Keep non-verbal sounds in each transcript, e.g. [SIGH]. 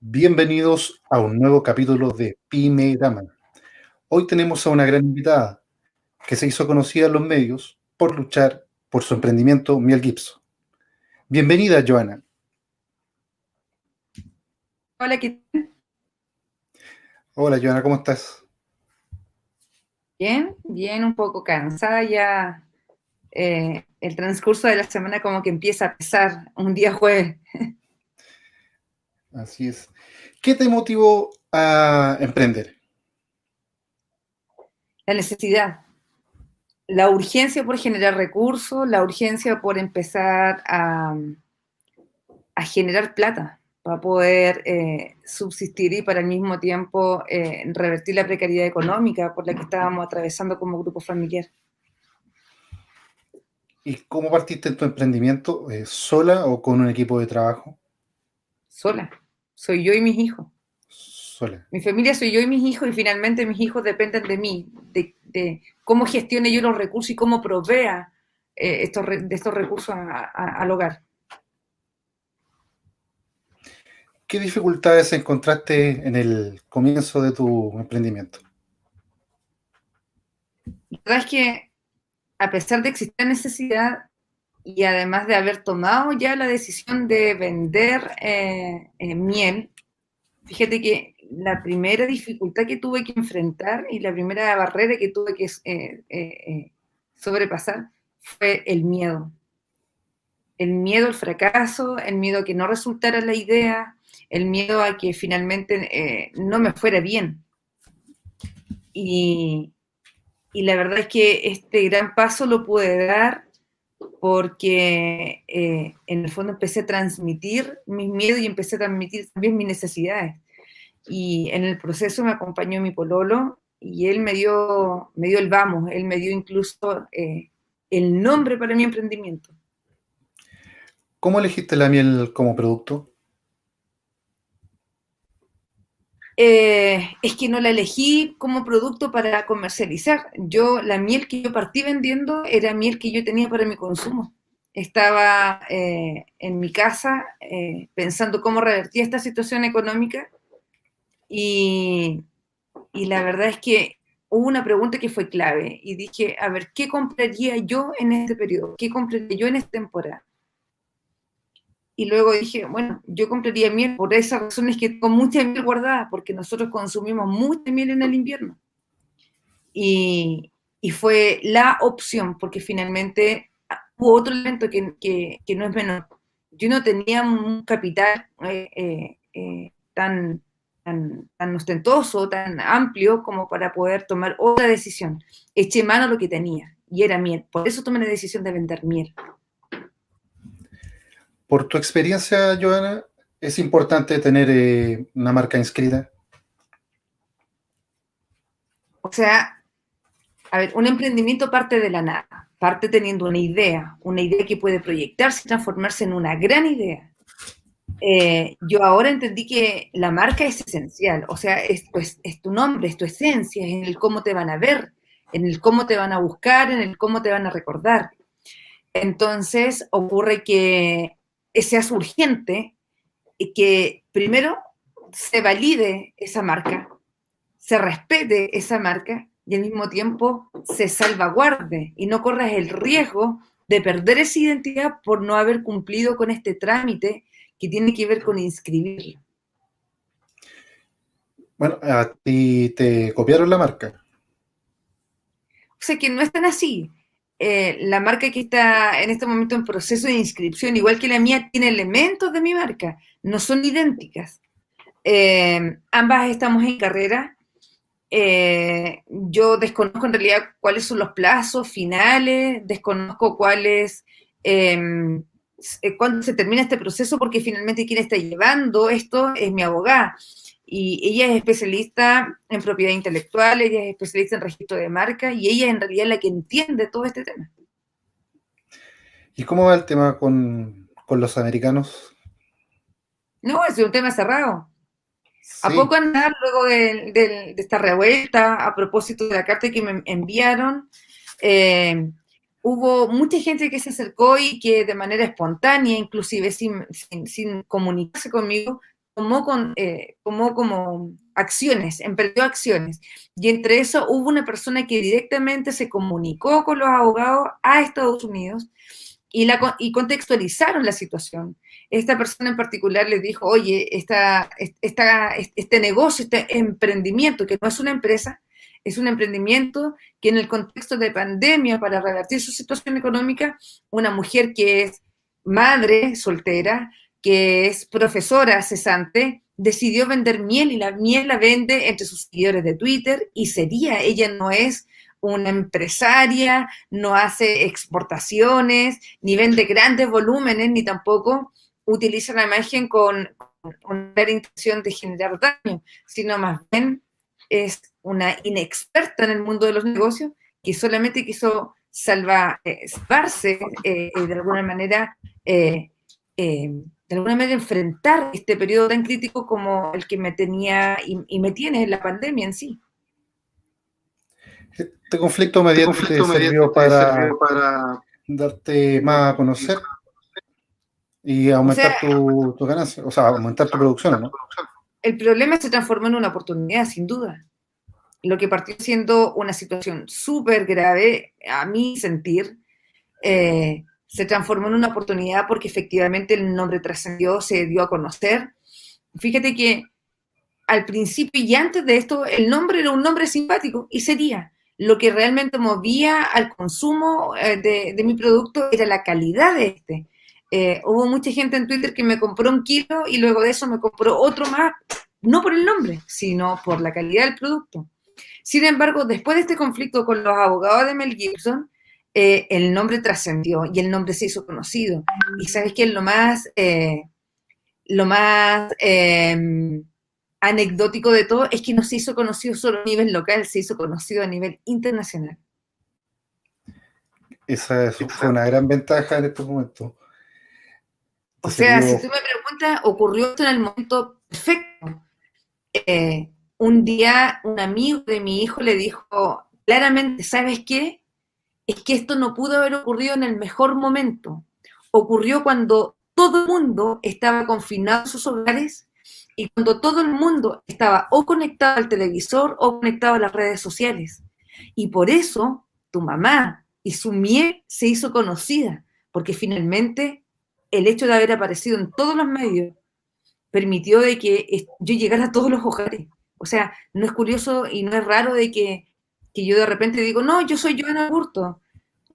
Bienvenidos a un nuevo capítulo de Pyme Dama. Hoy tenemos a una gran invitada que se hizo conocida en los medios por luchar por su emprendimiento Miel Gibson. Bienvenida, Joana. Hola, ¿qué tal? Hola, Joana, ¿cómo estás? Bien, bien, un poco cansada ya. eh, el transcurso de la semana como que empieza a pesar un día jueves. Así es. ¿Qué te motivó a emprender? La necesidad, la urgencia por generar recursos, la urgencia por empezar a, a generar plata para poder eh, subsistir y para al mismo tiempo eh, revertir la precariedad económica por la que estábamos atravesando como grupo familiar. ¿Y cómo partiste en tu emprendimiento? Eh, ¿Sola o con un equipo de trabajo? Sola, soy yo y mis hijos. Sola. Mi familia soy yo y mis hijos y finalmente mis hijos dependen de mí, de, de cómo gestione yo los recursos y cómo provea eh, estos, de estos recursos a- a- al hogar. ¿Qué dificultades encontraste en el comienzo de tu emprendimiento? La verdad es que a pesar de existir necesidad y además de haber tomado ya la decisión de vender eh, eh, miel, fíjate que la primera dificultad que tuve que enfrentar y la primera barrera que tuve que eh, sobrepasar fue el miedo. El miedo al fracaso, el miedo a que no resultara la idea, el miedo a que finalmente no me fuera bien. Y, y la verdad es que este gran paso lo pude dar porque eh, en el fondo empecé a transmitir mis miedos y empecé a transmitir también mis necesidades. Y en el proceso me acompañó mi pololo y él me dio, me dio el vamos, él me dio incluso eh, el nombre para mi emprendimiento. ¿Cómo elegiste la miel como producto? Eh, es que no la elegí como producto para comercializar. Yo, la miel que yo partí vendiendo era miel que yo tenía para mi consumo. Estaba eh, en mi casa eh, pensando cómo revertir esta situación económica y, y la verdad es que hubo una pregunta que fue clave y dije, a ver, ¿qué compraría yo en este periodo? ¿Qué compraría yo en esta temporada? Y luego dije, bueno, yo compraría miel por esas razones que tengo mucha miel guardada, porque nosotros consumimos mucha miel en el invierno. Y, y fue la opción, porque finalmente hubo otro elemento que, que, que no es menor. Yo no tenía un capital eh, eh, eh, tan, tan, tan ostentoso, tan amplio como para poder tomar otra decisión. Eché mano a lo que tenía, y era miel. Por eso tomé la decisión de vender miel. Por tu experiencia, Joana, ¿es importante tener eh, una marca inscrita? O sea, a ver, un emprendimiento parte de la nada, parte teniendo una idea, una idea que puede proyectarse y transformarse en una gran idea. Eh, yo ahora entendí que la marca es esencial, o sea, es, pues, es tu nombre, es tu esencia, es en el cómo te van a ver, en el cómo te van a buscar, en el cómo te van a recordar. Entonces ocurre que seas urgente y que primero se valide esa marca, se respete esa marca y al mismo tiempo se salvaguarde y no corras el riesgo de perder esa identidad por no haber cumplido con este trámite que tiene que ver con inscribirla. Bueno, a ti te copiaron la marca. O sea que no es tan así. Eh, la marca que está en este momento en proceso de inscripción, igual que la mía, tiene elementos de mi marca, no son idénticas. Eh, ambas estamos en carrera. Eh, yo desconozco en realidad cuáles son los plazos finales, desconozco cuáles, eh, cuándo se termina este proceso, porque finalmente quien está llevando esto es mi abogada. Y ella es especialista en propiedad intelectual, ella es especialista en registro de marca y ella en realidad es la que entiende todo este tema. ¿Y cómo va el tema con, con los americanos? No, es un tema cerrado. Sí. ¿A poco andar luego de, de, de, esta revuelta a propósito de la carta que me enviaron? Eh, hubo mucha gente que se acercó y que de manera espontánea, inclusive sin, sin, comunicarse conmigo, tomó, con, eh, como acciones, emprendió acciones. Y entre eso hubo una persona que directamente se comunicó con los abogados a Estados Unidos y, la, y contextualizaron la situación. Esta persona en particular le dijo, oye, esta, esta, este negocio, este emprendimiento, que no es una empresa, es un emprendimiento que en el contexto de pandemia, para revertir su situación económica, una mujer que es madre soltera, que es profesora cesante, decidió vender miel y la miel la vende entre sus seguidores de Twitter y sería, ella no es una empresaria, no hace exportaciones, ni vende grandes volúmenes, ni tampoco utiliza la imagen con, una intención de generar daño, sino más bien es una inexperta en el mundo de los negocios que solamente quiso eh, salvarse eh, de alguna manera, eh, de alguna manera enfrentar este periodo tan crítico como el que me tenía y, me tiene en la pandemia en sí. Este conflicto mediático este te, sirvió para, para, darte más a conocer y aumentar tu, tu, ganancia, o sea, aumentar tu producción, ¿no? El problema se transformó en una oportunidad, sin duda lo que partió siendo una situación súper grave, a mi sentir, eh, se transformó en una oportunidad porque efectivamente el nombre trascendió, se dio a conocer. Fíjate que al principio y antes de esto, el nombre era un nombre simpático y sería. Lo que realmente movía al consumo eh, de, mi producto era la calidad de este. Eh, hubo mucha gente en Twitter que me compró un kilo y luego de eso me compró otro más, no por el nombre, sino por la calidad del producto. Sin embargo, después de este conflicto con los abogados de Mel Gibson, eh, el nombre trascendió y el nombre se hizo conocido. Y sabes que lo más, eh, lo más em, anecdótico de todo es que no se hizo conocido solo a nivel local, se hizo conocido a nivel internacional. Esa fue una gran ventaja en este momento. O sea, si tú me preguntas, ocurrió esto en el momento perfecto. Eh, un día un amigo de mi hijo le dijo claramente, ¿sabes qué? Es que esto no pudo haber ocurrido en el mejor momento. Ocurrió cuando todo el mundo estaba confinado en sus hogares y cuando todo el mundo estaba o conectado al televisor o conectado a las redes sociales. Y por eso tu mamá y su miel se hizo conocida, porque finalmente el hecho de haber aparecido en todos los medios permitió de que yo llegara a todos los hogares. O sea, no es curioso y no es raro de que, yo de repente digo, no, yo soy Joana Burto.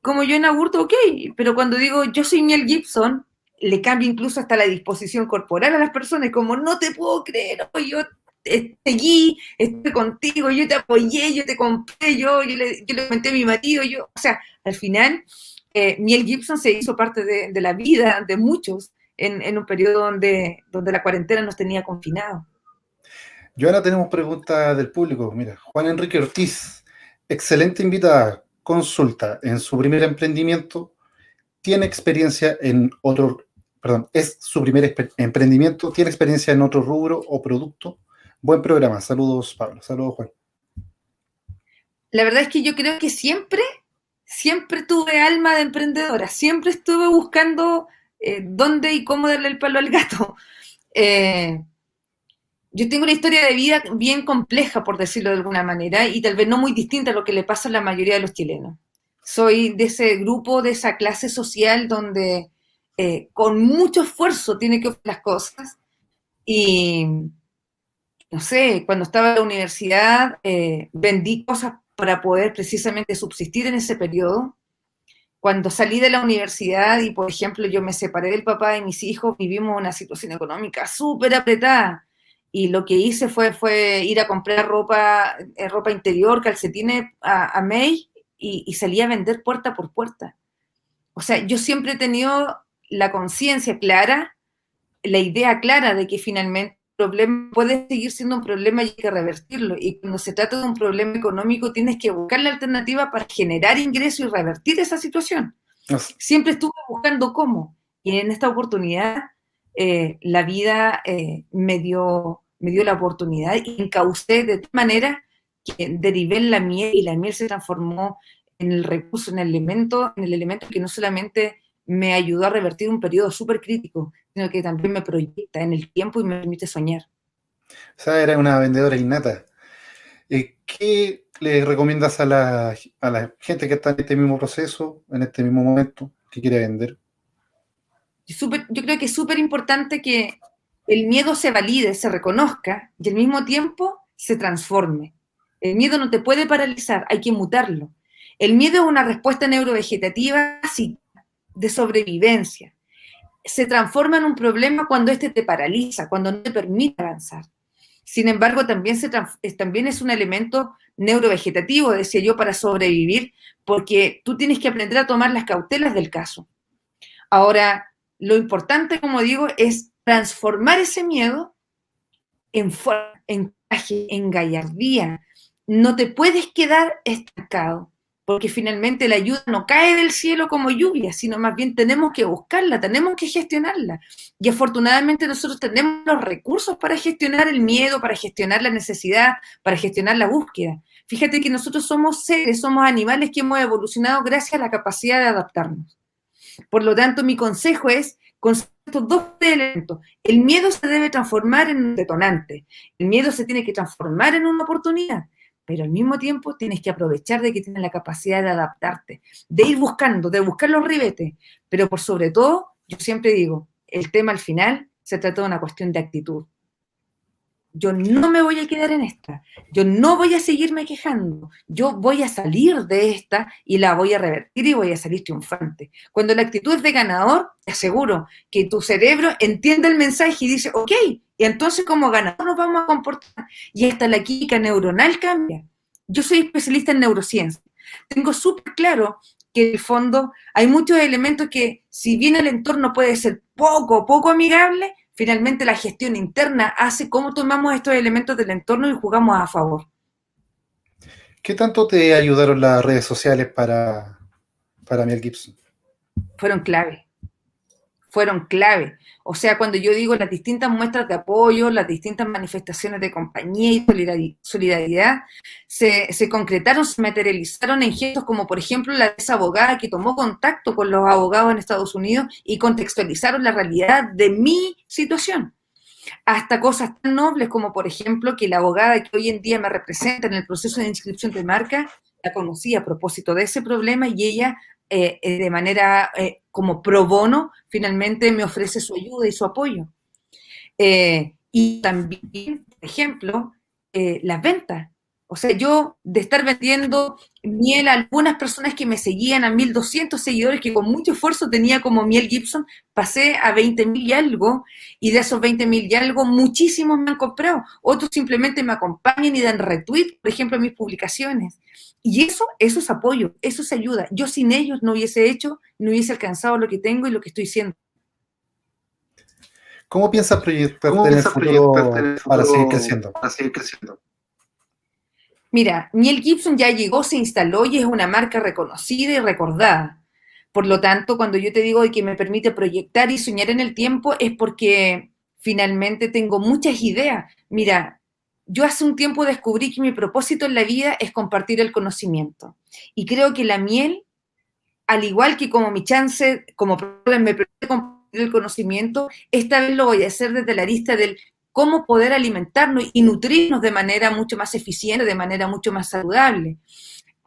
Como Joana Burto, ok, pero cuando digo yo soy Miel Gibson, le cambia incluso hasta la disposición corporal a las personas, como no te puedo creer, yo te seguí, estoy contigo, yo te apoyé, yo te compré, yo, yo, le, yo le comenté a mi marido, yo, o sea, al final, eh, Miel Gibson se hizo parte de, la vida de muchos en, en, un periodo donde, donde la cuarentena nos tenía confinados. Y ahora tenemos preguntas del público. Mira, Juan Enrique Ortiz, excelente invitada, consulta, en su primer emprendimiento, tiene experiencia en otro, perdón, es su primer emprendimiento, tiene experiencia en otro rubro o producto. Buen programa. Saludos, Pablo. Saludos, Juan. La verdad es que yo creo que siempre, siempre tuve alma de emprendedora, siempre estuve buscando eh, dónde y cómo darle el palo al gato. [LAUGHS] Eh, yo tengo una historia de vida bien compleja, por decirlo de alguna manera, y tal vez no muy distinta a lo que le pasa a la mayoría de los chilenos. Soy de ese grupo, de esa clase social donde eh, con mucho esfuerzo tiene que hacer las cosas. Y, no sé, cuando estaba en la universidad eh, vendí cosas para poder precisamente subsistir en ese periodo. Cuando salí de la universidad y, por ejemplo, yo me separé del papá de mis hijos, vivimos una situación económica súper apretada y lo que hice fue, fue ir a comprar ropa, eh, ropa interior, calcetines a, a May y, y salí a vender puerta por puerta. O sea, yo siempre he tenido la conciencia clara, la idea clara de que finalmente el problema puede seguir siendo un problema y hay que revertirlo. Y cuando se trata de un problema económico, tienes que buscar la alternativa para generar ingresos y revertir esa situación. Siempre estuve buscando cómo. Y en esta oportunidad eh, la vida eh, me, dio, me dio la oportunidad y encaucé de tal manera que derivé en la miel y la miel se transformó en el recurso, en el elemento, en el elemento que no solamente me ayudó a revertir un periodo súper crítico, sino que también me proyecta en el tiempo y me permite soñar. O sea, era una vendedora innata. ¿Qué le recomiendas a la, a la gente que está en este mismo proceso, en este mismo momento, que quiere vender? Yo creo que es súper importante que el miedo se valide, se reconozca y al mismo tiempo se transforme. El miedo no te puede paralizar, hay que mutarlo. El miedo es una respuesta neurovegetativa de sobrevivencia. Se transforma en un problema cuando éste te paraliza, cuando no te permite avanzar. Sin embargo, también, se, también es un elemento neurovegetativo, decía yo, para sobrevivir, porque tú tienes que aprender a tomar las cautelas del caso. Ahora, lo importante, como digo, es transformar ese miedo en en en gallardía. No te puedes quedar estancado, porque finalmente la ayuda no cae del cielo como lluvia, sino más bien tenemos que buscarla, tenemos que gestionarla. Y afortunadamente nosotros tenemos los recursos para gestionar el miedo, para gestionar la necesidad, para gestionar la búsqueda. Fíjate que nosotros somos seres, somos animales que hemos evolucionado gracias a la capacidad de adaptarnos. Por lo tanto, mi consejo es con estos dos elementos. El miedo se debe transformar en un detonante. El miedo se tiene que transformar en una oportunidad. Pero al mismo tiempo tienes que aprovechar de que tienes la capacidad de adaptarte, de ir buscando, de buscar los ribetes. Pero por sobre todo, yo siempre digo, el tema al final se trata de una cuestión de actitud yo no me voy a quedar en esta, yo no voy a seguirme quejando, yo voy a salir de esta y la voy a revertir y voy a salir triunfante. Cuando la actitud es de ganador, te aseguro que tu cerebro entiende el mensaje y dice, ok, y entonces como ganador nos vamos a comportar. Y hasta la química neuronal cambia. Yo soy especialista en neurociencia. Tengo súper claro que en el fondo hay muchos elementos que, si bien el entorno puede ser poco, poco amigable, finalmente la gestión interna hace cómo tomamos estos elementos del entorno y jugamos a favor. ¿Qué tanto te ayudaron las redes sociales para, para Mel Gibson? Fueron clave fueron clave. O sea, cuando yo digo las distintas muestras de apoyo, las distintas manifestaciones de compañía y solidaridad, se, se, concretaron, se materializaron en gestos como, por ejemplo, la de esa abogada que tomó contacto con los abogados en Estados Unidos y contextualizaron la realidad de mi situación. Hasta cosas tan nobles como, por ejemplo, que la abogada que hoy en día me representa en el proceso de inscripción de marca, la conocí a propósito de ese problema y ella eh, eh, de manera eh, como pro bono, finalmente me ofrece su ayuda y su apoyo. y también, por ejemplo, las ventas. O sea, yo de estar vendiendo miel a algunas personas que me seguían, a 1.200 seguidores que con mucho esfuerzo tenía como miel Gibson, pasé a 20.000 y algo, y de esos 20.000 y algo, muchísimos me han comprado. Otros simplemente me acompañan y dan retweet, por ejemplo, a mis publicaciones. Y eso, eso es apoyo, eso es ayuda. Yo sin ellos no hubiese hecho, no hubiese alcanzado lo que tengo y lo que estoy siendo. ¿Cómo piensas proyectarte en el futuro para seguir creciendo? Para seguir creciendo. Mira, Miel Gibson ya llegó, se instaló y es una marca reconocida y recordada. Por lo tanto, cuando yo te digo que me permite proyectar y soñar en el tiempo, es porque finalmente tengo muchas ideas. Mira, yo hace un tiempo descubrí que mi propósito en la vida es compartir el conocimiento. Y creo que la miel, al igual que como mi chance, como me permite compartir el conocimiento, esta vez lo voy a hacer desde la lista del cómo poder alimentarnos y nutrirnos de manera mucho más eficiente, de manera mucho más saludable.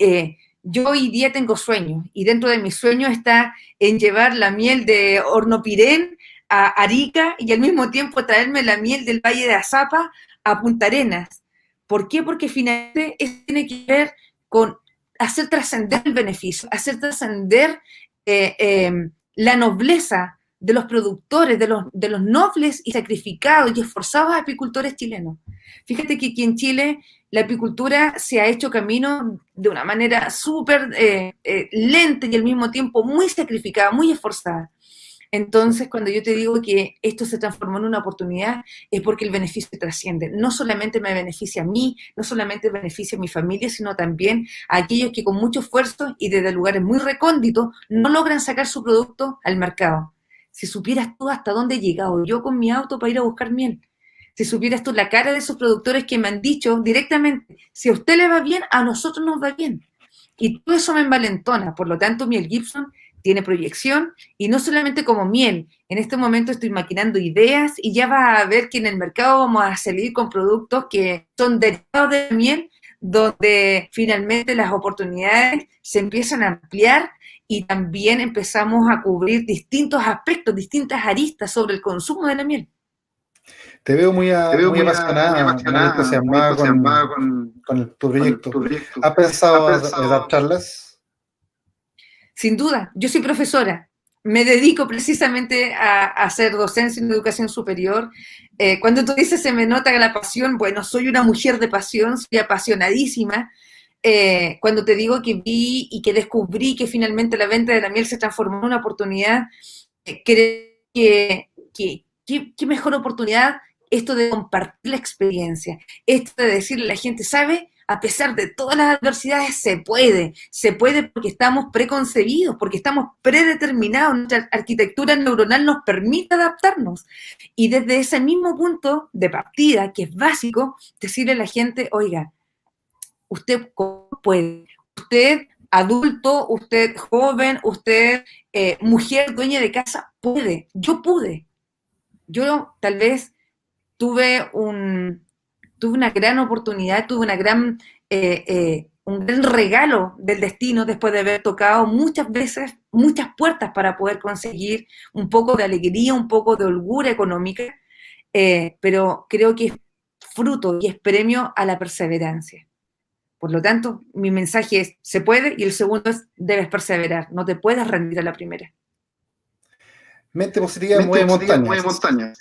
Eh, yo hoy día tengo sueños y dentro de mis sueños está en llevar la miel de Hornopirén a Arica y al mismo tiempo traerme la miel del Valle de Azapa a Punta Arenas. ¿Por qué? Porque finalmente eso tiene que ver con hacer trascender el beneficio, hacer trascender eh, eh, la nobleza de los productores, de los, de los nobles y sacrificados y esforzados apicultores chilenos. Fíjate que aquí en Chile la apicultura se ha hecho camino de una manera súper eh, eh, lenta y al mismo tiempo muy sacrificada, muy esforzada. Entonces, cuando yo te digo que esto se transformó en una oportunidad, es porque el beneficio trasciende. No solamente me beneficia a mí, no solamente beneficia a mi familia, sino también a aquellos que con mucho esfuerzo y desde lugares muy recónditos no logran sacar su producto al mercado. Si supieras tú hasta dónde he llegado yo con mi auto para ir a buscar miel. Si supieras tú la cara de esos productores que me han dicho directamente, si a usted le va bien, a nosotros nos va bien. Y todo eso me envalentona. Por lo tanto, Miel Gibson tiene proyección y no solamente como miel. En este momento estoy maquinando ideas y ya va a ver que en el mercado vamos a salir con productos que son derivados de miel, donde finalmente las oportunidades se empiezan a ampliar y también empezamos a cubrir distintos aspectos, distintas aristas sobre el consumo de la miel. Te veo muy, apasionada, muy, entusiasmada, con, con, tu proyecto. ¿Has pensado, dar charlas? Sin duda, yo soy profesora. Me dedico precisamente a, hacer docencia en educación superior. Eh, cuando tú dices se me nota la pasión, bueno, soy una mujer de pasión, soy apasionadísima. Eh, cuando te digo que vi y que descubrí que finalmente la venta de la miel se transformó en una oportunidad, eh, creo que, mejor oportunidad esto de compartir la experiencia, esto de decirle a la gente, ¿sabe? A pesar de todas las adversidades, se puede, se puede porque estamos preconcebidos, porque estamos predeterminados, nuestra arquitectura neuronal nos permite adaptarnos. Y desde ese mismo punto de partida, que es básico, decirle a la gente, oiga, usted puede, usted adulto, usted joven, usted eh, mujer dueña de casa, puede, yo pude. Yo tal vez tuve, un, tuve una gran oportunidad, tuve una gran, eh, eh, un gran regalo del destino después de haber tocado muchas veces muchas puertas para poder conseguir un poco de alegría, un poco de holgura económica, eh, pero creo que es fruto y es premio a la perseverancia. Por lo tanto, mi mensaje es, se puede, y el segundo es, debes perseverar, no te puedes rendir a la primera. Mente positiva, Mente mueve montañas.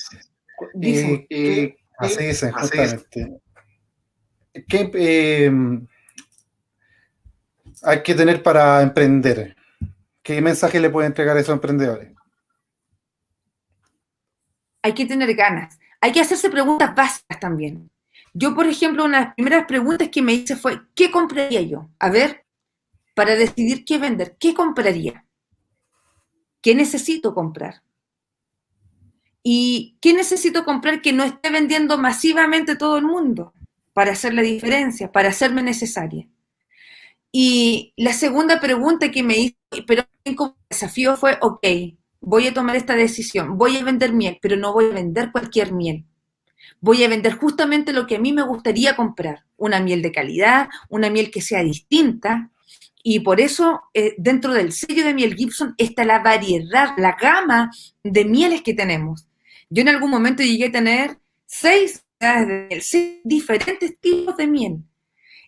Dice, eh, así dice, justamente. ¿Qué em, hay que tener para emprender? ¿Qué mensaje le puede entregar a esos emprendedores? Hay que tener ganas. Hay que hacerse preguntas básicas también. Yo, por ejemplo, una de las primeras preguntas que me hice fue, ¿qué compraría yo? A ver, para decidir qué vender, ¿qué compraría? ¿Qué necesito comprar? ¿Y qué necesito comprar que no esté vendiendo masivamente todo el mundo para hacer la diferencia, para hacerme necesaria? Y la segunda pregunta que me hice, pero como desafío fue, ok, voy a tomar esta decisión, voy a vender miel, pero no voy a vender cualquier miel. Voy a vender justamente lo que a mí me gustaría comprar, una miel de calidad, una miel que sea distinta. Y por eso eh, dentro del sello de miel Gibson está la variedad, la gama de mieles que tenemos. Yo en algún momento llegué a tener seis, diferentes tipos de miel.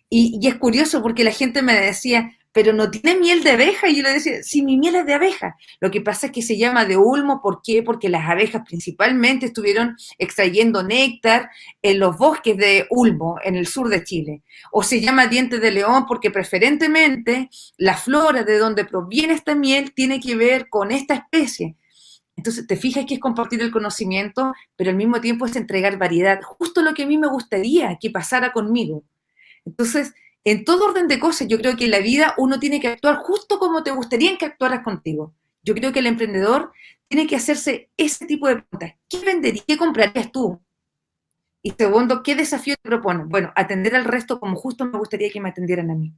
Y, es curioso porque la gente me decía, pero no tiene miel de abeja. Y yo le decía, sí, mi miel es de abeja. Lo que pasa es que se llama de ulmo, ¿por qué? Porque las abejas principalmente estuvieron extrayendo néctar en los bosques de ulmo, en el sur de Chile. O se llama diente de león porque preferentemente la flora de donde proviene esta miel tiene que ver con esta especie. Entonces, te fijas que es compartir el conocimiento, pero al mismo tiempo es entregar variedad, justo lo que a mí me gustaría que pasara conmigo. Entonces, en todo orden de cosas, yo creo que en la vida uno tiene que actuar justo como te gustaría que actuaras contigo. Yo creo que el emprendedor tiene que hacerse ese tipo de preguntas. ¿Qué venderías? ¿Qué comprarías tú? Y segundo, ¿qué desafío te propones? Bueno, atender al resto como justo me gustaría que me atendieran a mí.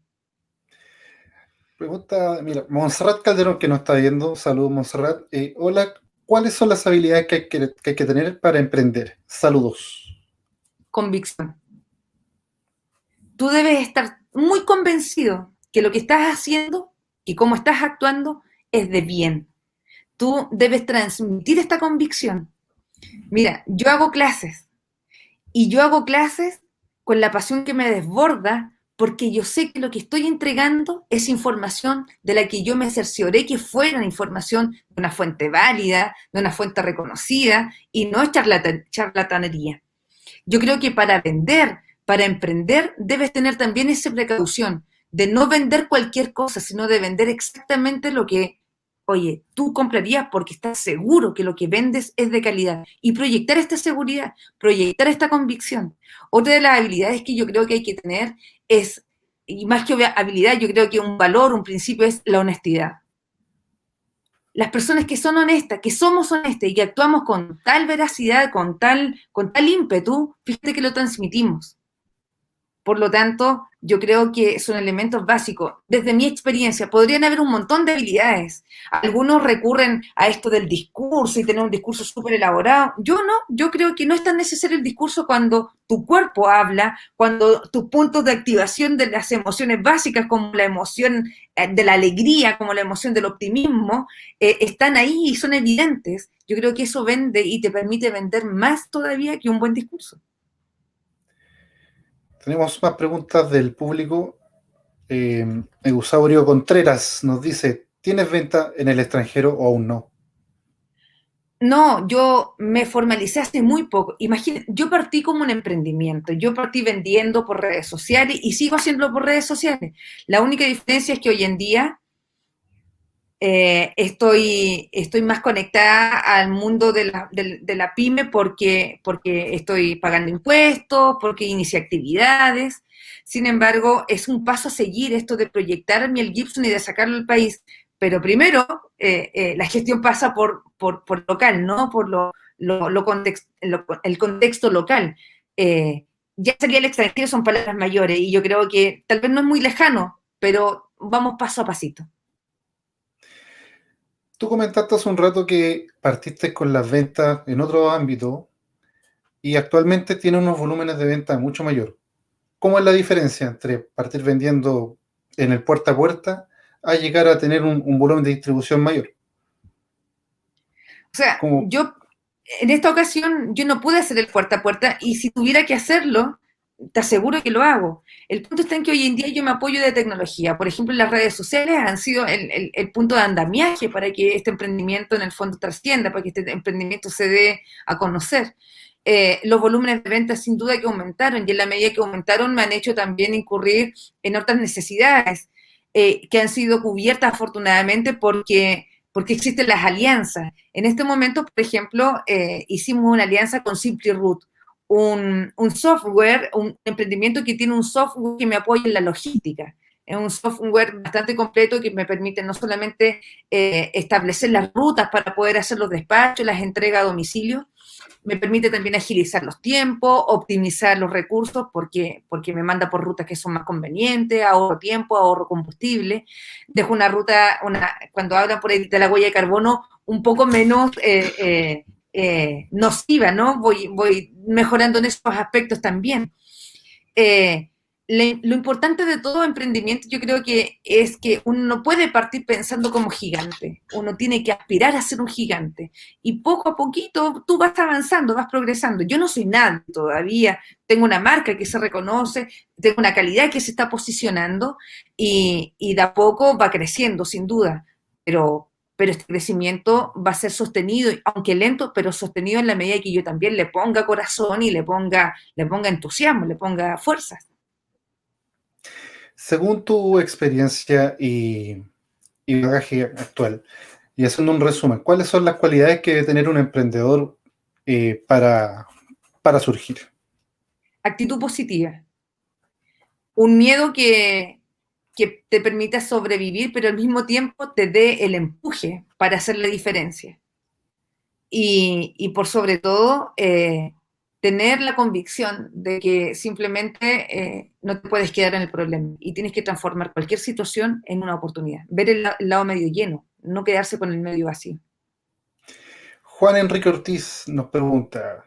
Pregunta, mira, Monserrat Calderón que nos está viendo, saludos Monserrat. Eh, hola, ¿cuáles son las habilidades que hay que, tener para emprender? Saludos. Convicción. Tú debes estar muy convencido que lo que estás haciendo y cómo estás actuando es de bien. Tú debes transmitir esta convicción. Mira, yo hago clases y yo hago clases con la pasión que me desborda porque yo sé que lo que estoy entregando es información de la que yo me cercioré que fuera información de una fuente válida, de una fuente reconocida y no es charlatanería. Yo creo que para vender, para emprender, debes tener también esa precaución de no vender cualquier cosa, sino de vender exactamente lo que, oye, tú comprarías porque estás seguro que lo que vendes es de calidad. Y proyectar esta seguridad, proyectar esta convicción. Otra de las habilidades que yo creo que hay que tener es, y más que habilidad, yo creo que un valor, un principio es la honestidad. Las personas que son honestas, que somos honestas y que actuamos con tal veracidad, con tal, con tal ímpetu, fíjate que lo transmitimos. Por lo tanto, yo creo que son elementos básicos. Desde mi experiencia, podrían haber un montón de habilidades. Algunos recurren a esto del discurso y tener un discurso súper elaborado. Yo no, yo creo que no es tan necesario el discurso cuando tu cuerpo habla, cuando tus puntos de activación de las emociones básicas, como la emoción eh, de la alegría, como la emoción del optimismo, eh, están ahí y son evidentes. Yo creo que eso vende y te permite vender más todavía que un buen discurso. Tenemos más preguntas del público. Eh, Eusaurio Contreras nos dice, ¿tienes venta en el extranjero o aún no? No, yo me formalicé hace muy poco. Imagínate, yo partí como un emprendimiento. Yo partí vendiendo por redes sociales y sigo haciéndolo por redes sociales. La única diferencia es que hoy en día eh, estoy, estoy más conectada al mundo de la, de, la pyme porque, porque estoy pagando impuestos, porque inicié actividades. Sin embargo, es un paso a seguir esto de proyectar a Miel Gibson y de sacarlo al país. Pero primero, eh, eh, la gestión pasa por, por, por, local, ¿no? Por lo, lo, lo, el contexto local. ya sería el extranjero son palabras mayores y yo creo que tal vez no es muy lejano, pero vamos paso a pasito. Tú comentaste hace un rato que partiste con las ventas en otro ámbito y actualmente tiene unos volúmenes de venta mucho mayor. ¿Cómo es la diferencia entre partir vendiendo en el puerta a puerta a llegar a tener un, volumen de distribución mayor? O sea, yo en esta ocasión yo no pude hacer el puerta a puerta y si tuviera que hacerlo, te aseguro que lo hago. El punto está en que hoy en día yo me apoyo de tecnología. Por ejemplo, las redes sociales han sido el, punto de andamiaje para que este emprendimiento en el fondo trascienda, para que este emprendimiento se dé a conocer. Eh, los volúmenes de ventas sin duda que aumentaron y en la medida que aumentaron me han hecho también incurrir en otras necesidades eh, que han sido cubiertas afortunadamente porque, porque existen las alianzas. En este momento, por ejemplo, eh, hicimos una alianza con Simply Root un, software, un emprendimiento que tiene un software que me apoya en la logística. Es un software bastante completo que me permite no solamente eh, establecer las rutas para poder hacer los despachos, las entregas a domicilio, me permite también agilizar los tiempos, optimizar los recursos, porque, porque me manda por rutas que son más convenientes, ahorro tiempo, ahorro combustible. Dejo una ruta, una, cuando hablan por ahí de la huella de carbono, un poco menos eh, eh, eh, nociva, ¿no? Voy, voy mejorando en esos aspectos también. Eh, lo importante de todo emprendimiento yo creo que es que uno no puede partir pensando como gigante, uno tiene que aspirar a ser un gigante y poco a poquito tú vas avanzando, vas progresando. Yo no soy nadie todavía, tengo una marca que se reconoce, tengo una calidad que se está posicionando y, y de a poco va creciendo sin duda, pero, pero este crecimiento va a ser sostenido, aunque lento, pero sostenido en la medida que yo también le ponga corazón y le ponga, le ponga entusiasmo, le ponga fuerzas. Según tu experiencia y, y bagaje actual, y haciendo un resumen, ¿cuáles son las cualidades que debe tener un emprendedor eh, para, para surgir? Actitud positiva. Un miedo que, que te permita sobrevivir, pero al mismo tiempo te dé el empuje para hacer la diferencia. Y, por sobre todo, eh, tener la convicción de que simplemente eh, no te puedes quedar en el problema y tienes que transformar cualquier situación en una oportunidad. Ver el, lado medio lleno, no quedarse con el medio vacío. Juan Enrique Ortiz nos pregunta,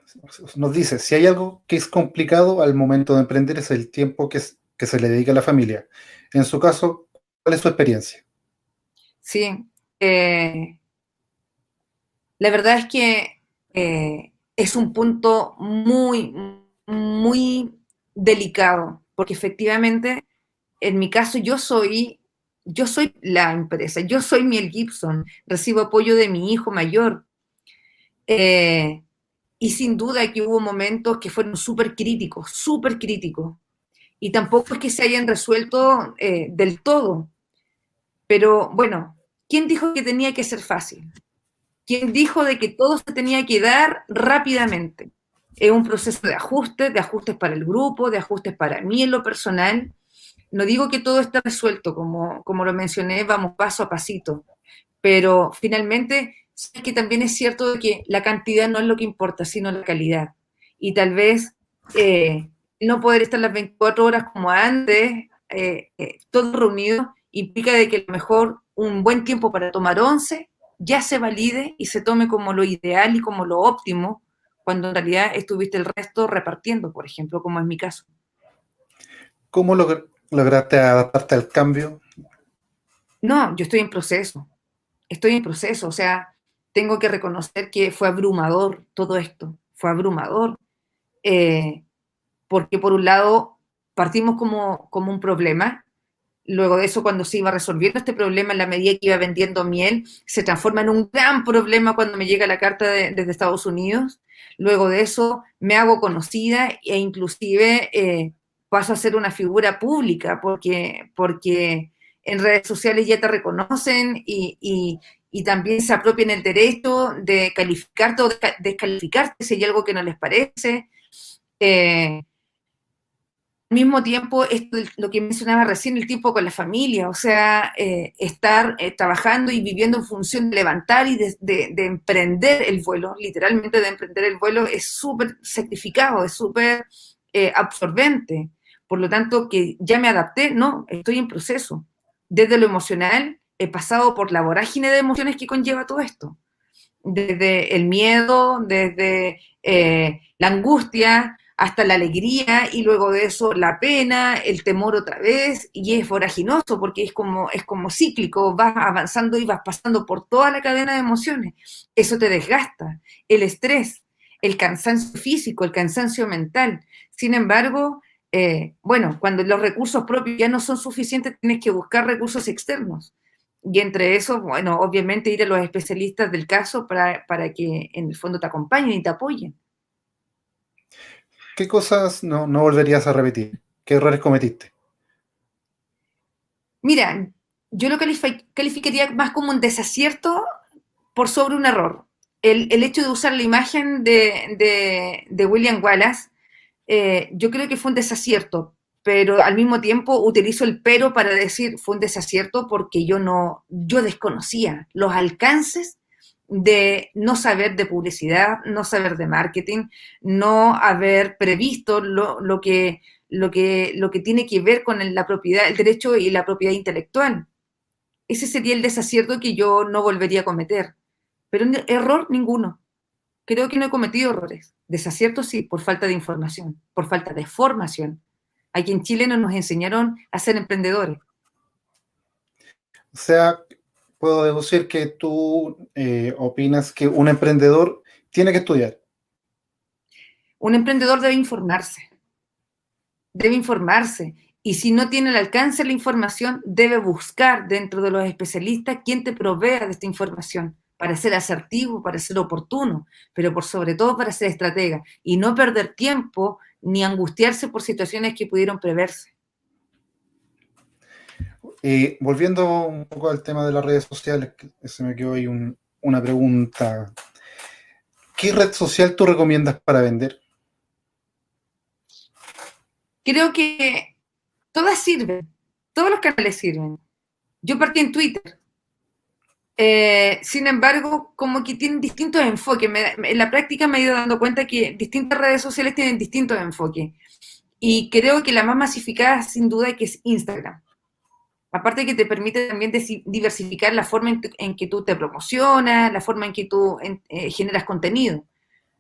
nos dice, si hay algo que es complicado al momento de emprender es el tiempo que se le dedica a la familia. En su caso, ¿cuál es su experiencia? Sí, eh, la verdad es que eh, es un punto muy, muy delicado, porque efectivamente, en mi caso, yo soy, yo soy la empresa, yo soy Miel Gibson, recibo apoyo de mi hijo mayor. Eh, y sin duda que hubo momentos que fueron súper críticos, súper críticos y tampoco es que se hayan resuelto eh, del todo. Pero bueno, ¿quién dijo que tenía que ser fácil? ¿Quién dijo de que todo se tenía que dar rápidamente? Es un proceso de ajustes, de ajustes para el grupo, de ajustes para mí en lo personal. No digo que todo esté resuelto, como, como lo mencioné, vamos paso a pasito, pero finalmente es que también es cierto que la cantidad no es lo que importa, sino la calidad. Y tal vez eh, no poder estar las 24 horas como antes, eh, eh, todo reunido, implica de que a lo mejor un buen tiempo para tomar once ya se valide y se tome como lo ideal y como lo óptimo, cuando en realidad estuviste el resto repartiendo, por ejemplo, como es mi caso. ¿Cómo lograste adaptarte al cambio? No, yo estoy en proceso, estoy en proceso, o sea, tengo que reconocer que fue abrumador todo esto, fue abrumador, eh, porque por un lado partimos como, como un problema, luego de eso cuando se iba resolviendo este problema en la medida que iba vendiendo miel, se transforma en un gran problema cuando me llega la carta desde Estados Unidos, luego de eso me hago conocida e inclusive eh, paso a ser una figura pública porque, porque en redes sociales ya te reconocen y, también se apropian el derecho de calificarte o descalificarte si hay algo que no les parece. Eh, mismo tiempo, esto, lo que mencionaba recién, el tiempo con la familia, o sea, eh, estar eh, trabajando y viviendo en función de levantar y de, emprender el vuelo, literalmente de emprender el vuelo, es súper sacrificado, es súper absorbente. Por lo tanto, que ya me adapté, no, estoy en proceso desde lo emocional, he pasado por la vorágine de emociones que conlleva todo esto. Desde el miedo, desde eh, la angustia, hasta la alegría y luego de eso la pena, el temor otra vez y es voraginoso porque es como, es como cíclico, vas avanzando y vas pasando por toda la cadena de emociones. Eso te desgasta, el estrés, el cansancio físico, el cansancio mental. Sin embargo, eh, bueno, cuando los recursos propios ya no son suficientes, tienes que buscar recursos externos. Y entre eso, bueno, obviamente ir a los especialistas del caso para, que en el fondo te acompañen y te apoyen. ¿Qué cosas no, volverías a repetir? ¿Qué errores cometiste? Mira, yo lo calificaría más como un desacierto por sobre un error. El, hecho de usar la imagen de, de William Wallace eh, yo creo que fue un desacierto, pero al mismo tiempo utilizo el pero para decir fue un desacierto porque yo no, yo desconocía los alcances de no saber de publicidad, no saber de marketing, no haber previsto lo, lo, que, lo, que, lo que tiene que ver con la propiedad, el derecho y la propiedad intelectual. Ese sería el desacierto que yo no volvería a cometer. Pero error ninguno. Creo que no he cometido errores. Desaciertos sí, por falta de información, por falta de formación. Aquí en Chile no nos enseñaron a ser emprendedores. O sea, puedo deducir que tú eh, opinas que un emprendedor tiene que estudiar. Un emprendedor debe informarse. Debe informarse. Y si no tiene el alcance de la información, debe buscar dentro de los especialistas quién te provea de esta información para ser asertivo, para ser oportuno, pero por sobre todo para ser estratega y no perder tiempo ni angustiarse por situaciones que pudieron preverse. Eh, volviendo un poco al tema de las redes sociales, se me quedó ahí una pregunta. ¿Qué red social tú recomiendas para vender? Creo que todas sirven, todos los canales sirven. Yo partí en Twitter, eh, sin embargo, como que tienen distintos enfoques. en la práctica me he ido dando cuenta que distintas redes sociales tienen distintos enfoques. Y creo que la más masificada, sin duda, que es Instagram. Aparte que te permite también diversificar la forma en, que tú te promocionas, la forma en que tú eh, generas contenido.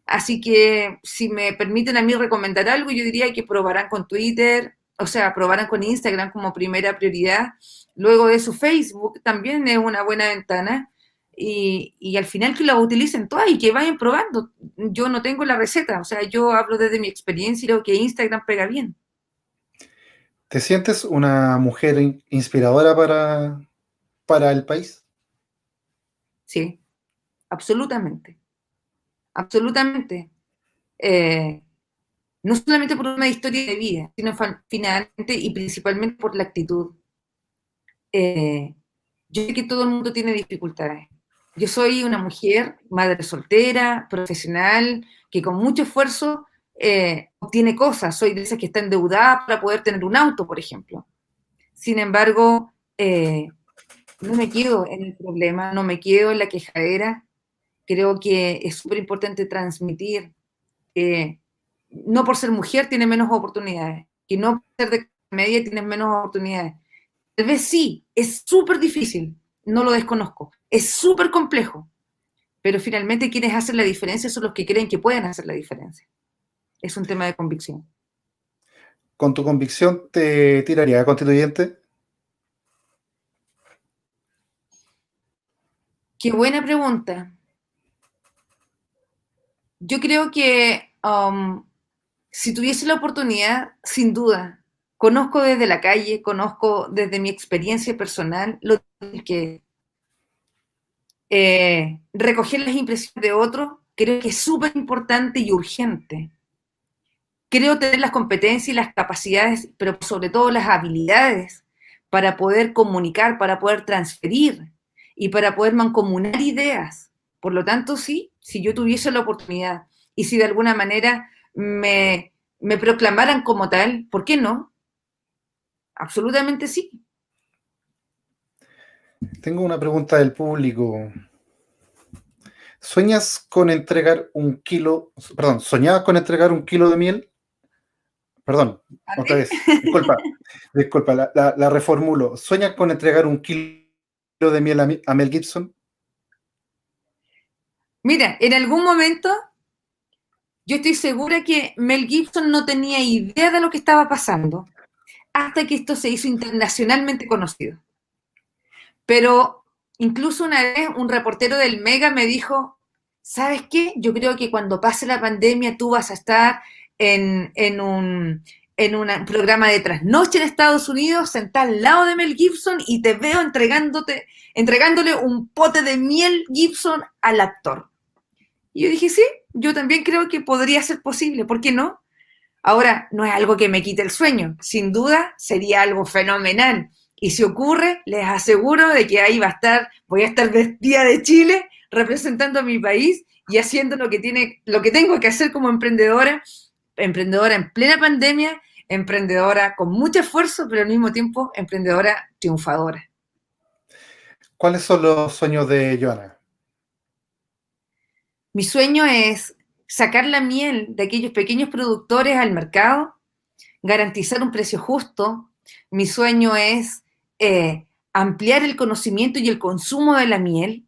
Así que si me permiten a mí recomendar algo, yo diría que probarán con Twitter, o sea, probarán con Instagram como primera prioridad Luego de su Facebook también es una buena ventana. Y, al final que la utilicen todas y que vayan probando. Yo no tengo la receta, o sea, yo hablo desde mi experiencia y creo que Instagram pega bien. ¿Te sientes una mujer inspiradora para, para el país? Sí, absolutamente. Absolutamente. Eh, no solamente por una historia de vida, sino finalmente y principalmente por la actitud. Eh, yo sé que todo el mundo tiene dificultades. Yo soy una mujer, madre soltera, profesional, que con mucho esfuerzo eh, obtiene cosas. Soy de esas que está endeudada para poder tener un auto, por ejemplo. Sin embargo, eh, no me quedo en el problema, no me quedo en la quejadera. Creo que es súper importante transmitir que no por ser mujer tienes menos oportunidades, que no por ser de media tienes menos oportunidades. Tal vez sí, es súper difícil, no lo desconozco, es súper complejo, pero finalmente quienes hacen la diferencia son los que creen que pueden hacer la diferencia. Es un tema de convicción. ¿Con tu convicción te tiraría a constituyente? Qué buena pregunta. Yo creo que um, si tuviese la oportunidad, sin duda, conozco desde la calle, conozco desde mi experiencia personal lo que eh, recoger las impresiones de otros, creo que es súper importante y urgente. Creo tener las competencias y las capacidades, pero sobre todo las habilidades para poder comunicar, para poder transferir y para poder mancomunar ideas. Por lo tanto, sí, si yo tuviese la oportunidad y si de alguna manera me, me proclamaran como tal, ¿por qué no? Absolutamente sí. Tengo una pregunta del público. ¿Sueñas con entregar un kilo, perdón, soñabas con entregar un kilo de miel? Perdón, otra vez, disculpa, [LAUGHS] disculpa, la, la reformulo. ¿Sueñas con entregar un kilo de miel a, Mel Gibson? Mira, en algún momento yo estoy segura que Mel Gibson no tenía idea de lo que estaba pasando hasta que esto se hizo internacionalmente conocido. Pero incluso una vez un reportero del Mega me dijo, ¿sabes qué? Yo creo que cuando pase la pandemia tú vas a estar en, en un, en un programa de trasnoche en Estados Unidos, sentada al lado de Mel Gibson y te veo entregándote, entregándole un pote de miel Gibson al actor. Y yo dije, sí, yo también creo que podría ser posible, ¿por qué no? Ahora, no es algo que me quite el sueño, sin duda sería algo fenomenal. Y si ocurre, les aseguro de que ahí va a estar, voy a estar vestida de Chile, representando a mi país y haciendo lo que, tiene, lo que tengo que hacer como emprendedora, emprendedora en plena pandemia emprendedora con mucho esfuerzo, pero al mismo tiempo emprendedora triunfadora. ¿Cuáles son los sueños de Joana? Mi sueño es sacar la miel de aquellos pequeños productores al mercado, garantizar un precio justo. Mi sueño es eh, ampliar el conocimiento y el consumo de la miel.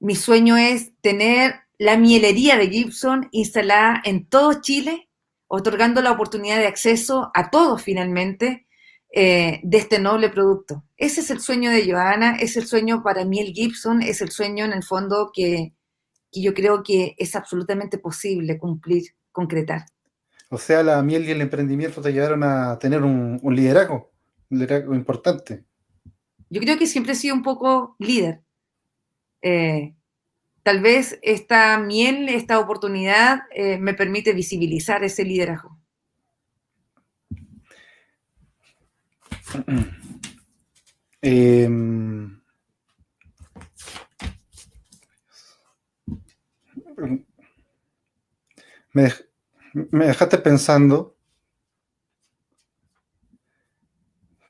Mi sueño es tener la mielería de Gibson instalada en todo Chile otorgando la oportunidad de acceso a todos finalmente eh, de este noble producto. Ese es el sueño de Joana, es el sueño para mí el Gibson, es el sueño en el fondo que, yo creo que es absolutamente posible cumplir, concretar. O sea, la miel y el emprendimiento te llevaron a tener un, liderazgo, un liderazgo importante. Yo creo que siempre he sido un poco líder. Eh, tal vez esta miel, esta oportunidad eh, me permite visibilizar ese liderazgo. [CLEARS THROAT] Em, me, dejaste pensando.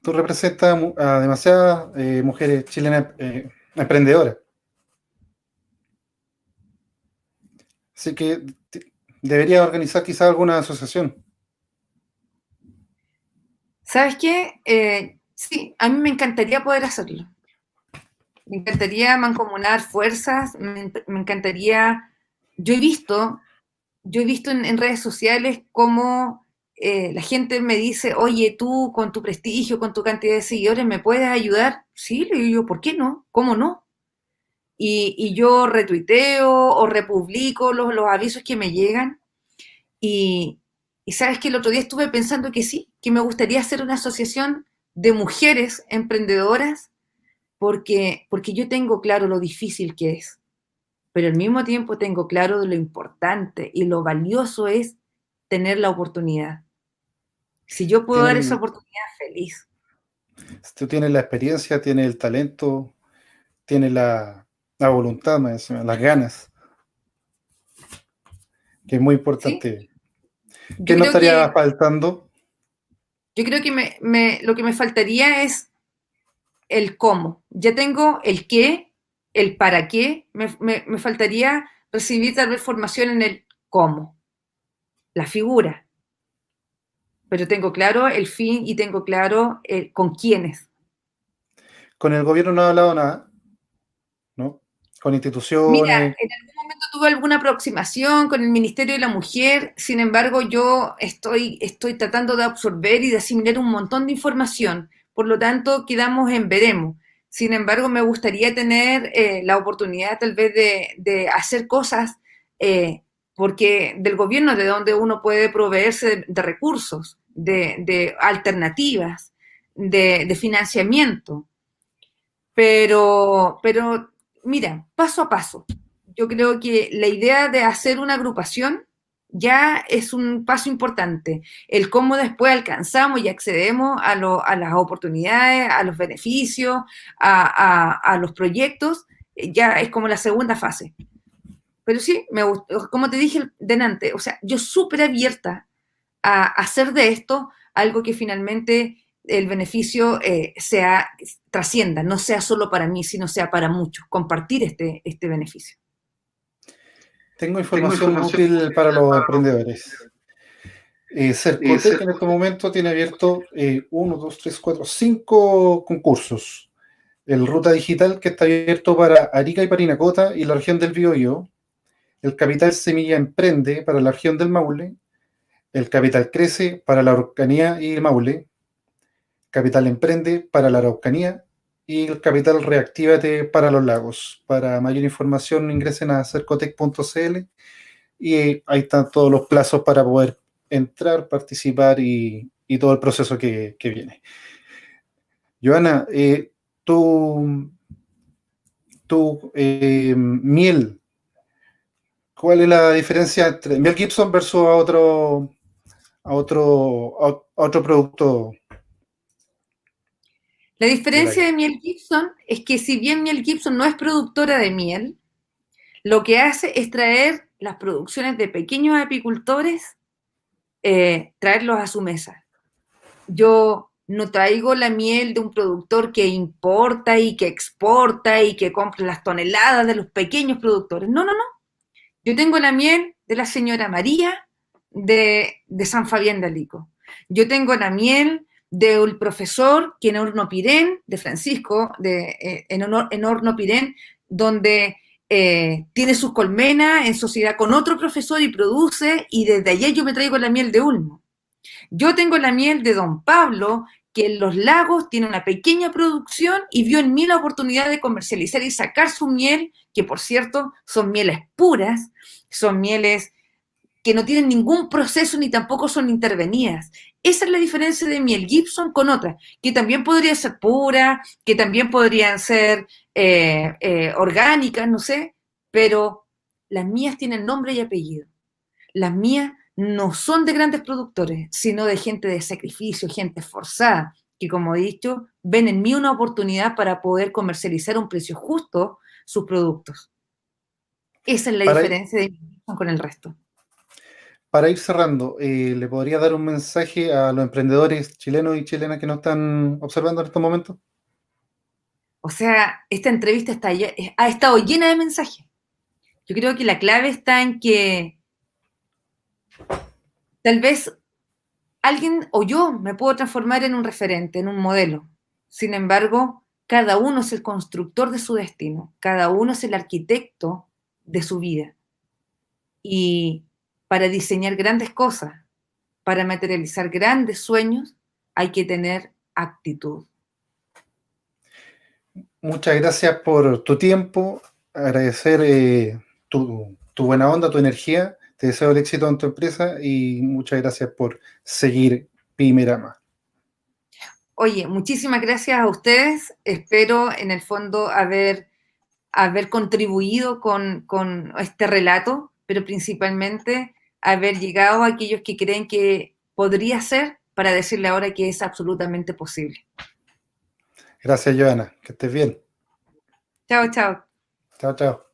Tú representas a demasiadas eh, mujeres chilenas eh, emprendedoras. Así que debería organizar quizá alguna asociación. ¿Sabes qué? Eh, sí, a mí me encantaría poder hacerlo. Me encantaría mancomunar fuerzas, me, encantaría... Yo he visto, yo he visto en, redes sociales cómo eh, la gente me dice, oye, tú con tu prestigio, con tu cantidad de seguidores, ¿me puedes ayudar? Sí, le digo, ¿por qué no? ¿Cómo no? Y, yo retuiteo o republico los, los, avisos que me llegan. Y, sabes que el otro día estuve pensando que sí, que me gustaría hacer una asociación de mujeres emprendedoras porque, porque yo tengo claro lo difícil que es, pero al mismo tiempo tengo claro lo importante y lo valioso es tener la oportunidad. Si yo puedo dar esa oportunidad, feliz. Tú tienes la experiencia, tienes el talento, tienes la, la voluntad, las ganas. Que es muy importante. ¿Qué no estaría faltando? Yo creo que me, lo que me faltaría es el cómo. Ya tengo el qué, el para qué. Me, faltaría recibir tal vez formación en el cómo. la figura, pero tengo claro el fin y tengo claro eh, con quiénes. Con el gobierno no ha hablado nada. Con instituciones. Mira, en algún momento tuve alguna aproximación con el Ministerio de la Mujer, sin embargo yo estoy, estoy tratando de absorber y de asimilar un montón de información, por lo tanto quedamos en veremos. Sin embargo, me gustaría tener eh, la oportunidad tal vez de, hacer cosas eh, porque del gobierno de donde uno puede proveerse de, recursos, de, alternativas, de, financiamiento. Pero, pero, mira, paso a paso. Yo creo que la idea de hacer una agrupación ya es un paso importante. El cómo después alcanzamos y accedemos a, las oportunidades, a los beneficios, a, los proyectos, eh, ya es como la segunda fase. Pero sí, me gustó, como te dije delante, o sea, yo súper abierta a hacer de esto algo que finalmente el beneficio eh, sea, trascienda, no sea solo para mí, sino sea para muchos, compartir este, este beneficio. Tengo información, útil para los emprendedores. Eh, Cercotec en este momento tiene abierto eh, uno, dos, tres, cuatro, cinco concursos. El Ruta Digital que está abierto para Arica y Parinacota y la región del Biobío. El Capital Semilla Emprende para la región del Maule. El Capital Crece para la Araucanía y el Maule. Capital Emprende para la Araucanía y el capital Reactívate para los lagos. Para mayor información ingresen a cercotec.cl y ahí están todos los plazos para poder entrar, participar y, todo el proceso que, viene. Joana, eh, tu, tu eh, miel, ¿cuál es la diferencia entre miel Gibson versus a otro, a otro, a otro producto la diferencia de Miel Gibson es que si bien Miel Gibson no es productora de miel, lo que hace es traer las producciones de pequeños apicultores, eh, traerlos a su mesa. Yo no traigo la miel de un productor que importa y que exporta y que compra las toneladas de los pequeños productores. No, no, no. Yo tengo la miel de la señora María de, de San Fabián de Alico. Yo tengo la miel del profesor que en Horno Pirén, de Francisco, de, eh, en, en Horno Pirén, donde eh, tiene sus colmenas en sociedad con otro profesor y produce, y desde allí yo me traigo la miel de Ulmo. Yo tengo la miel de Don Pablo, que en los lagos tiene una pequeña producción y vio en mí la oportunidad de comercializar y sacar su miel, que por cierto son mieles puras, son mieles que no tienen ningún proceso ni tampoco son intervenidas. Esa es la diferencia de miel Gibson con otras, que también podría ser pura, que también podrían ser eh, eh, orgánicas, no sé, pero las mías tienen nombre y apellido. Las mías no son de grandes productores, sino de gente de sacrificio, gente esforzada, que como he dicho, ven en mí una oportunidad para poder comercializar a un precio justo sus productos. Esa es la diferencia de Gibson con el resto para ir cerrando, eh, ¿le podría dar un mensaje a los emprendedores chilenos y chilenas que nos están observando en estos momentos? O sea, esta entrevista eh, ha estado llena de mensajes. Yo creo que la clave está en que tal vez alguien o yo me puedo transformar en un referente, en un modelo. Sin embargo, cada uno es el constructor de su destino, cada uno es el arquitecto de su vida. Y para diseñar grandes cosas, para materializar grandes sueños, hay que tener actitud. Muchas gracias por tu tiempo, agradecer eh, tu, buena onda, tu energía. Te deseo el éxito en tu empresa y muchas gracias por seguir Pimerama. Oye, muchísimas gracias a ustedes. Espero en el fondo haber, haber contribuido con, con este relato, pero principalmente haber llegado a aquellos que creen que podría ser para decirle ahora que es absolutamente posible. Gracias, Joana. Que estés bien. Chao, chao. Chao, chao.